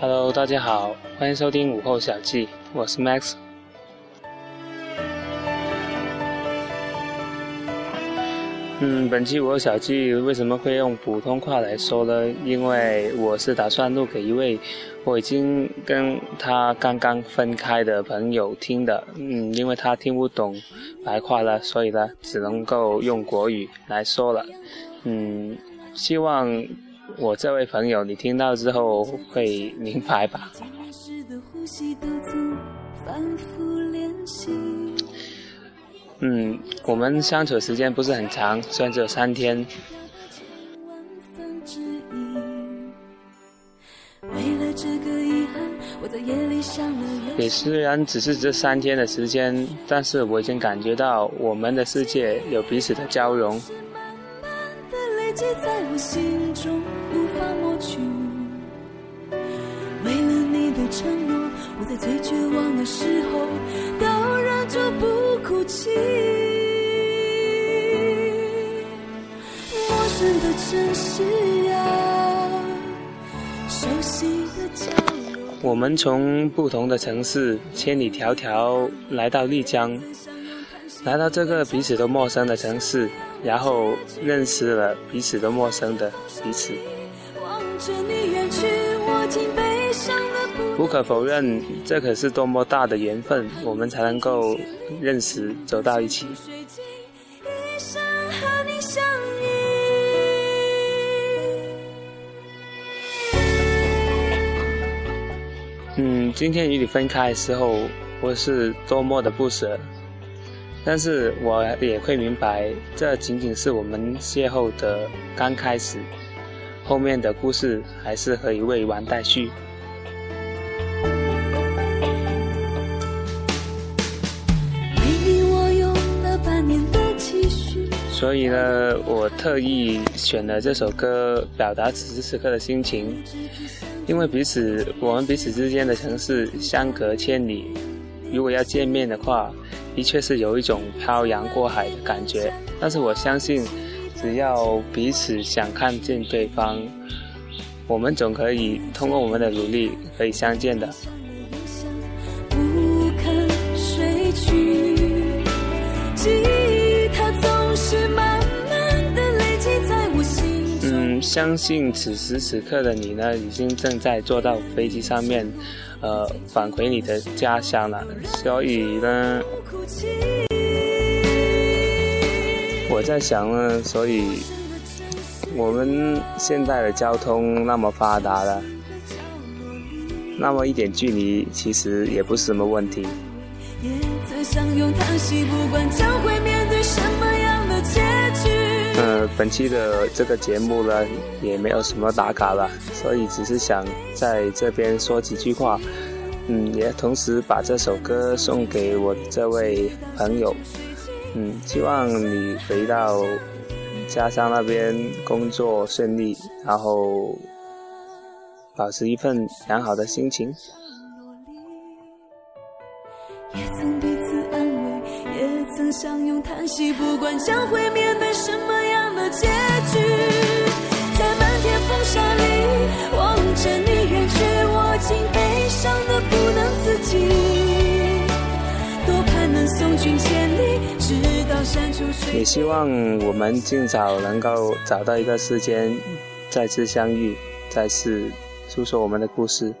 Hello，大家好，欢迎收听午后小记，我是 Max。嗯，本期午后小记为什么会用普通话来说呢？因为我是打算录给一位我已经跟他刚刚分开的朋友听的。嗯，因为他听不懂白话了，所以呢，只能够用国语来说了。嗯，希望我这位朋友你听到之后会明白吧。嗯，我们相处时间不是很长，虽然只有三天。也虽然只是这三天的时间，但是我已经感觉到我们的世界有彼此的交融。在我心中无法抹去为了你的承诺，我在最绝望的时候都忍住不。哭泣。陌生的城市啊，熟悉的角落。我们从不同的城市千里迢迢来到丽江，来到这个彼此都陌生的城市，然后认识了彼此都陌生的彼此。望着你远去，我竟悲伤不可否认，这可是多么大的缘分，我们才能够认识、走到一起。嗯，今天与你分开的时候，我是多么的不舍，但是我也会明白，这仅仅是我们邂逅的刚开始，后面的故事还是可以未完待续。所以呢，我特意选了这首歌，表达此时此刻的心情。因为彼此，我们彼此之间的城市相隔千里，如果要见面的话，的确是有一种漂洋过海的感觉。但是我相信，只要彼此想看见对方，我们总可以通过我们的努力，可以相见的。相信此时此刻的你呢，已经正在坐到飞机上面，呃，返回你的家乡了。所以呢，我在想呢，所以我们现在的交通那么发达了，那么一点距离其实也不是什么问题。呃，本期的这个节目呢，也没有什么打卡了，所以只是想在这边说几句话，嗯，也同时把这首歌送给我这位朋友，嗯，希望你回到家乡那边工作顺利，然后保持一份良好的心情。也曾彼此安慰，也曾相拥叹息，不管将会面对什么。结局，在漫天风沙里望着你远去，我竟悲伤的不能自己。多盼能送君千里，直到山穷水也希望我们尽早能够找到一个时间，再次相遇，再次诉说我们的故事。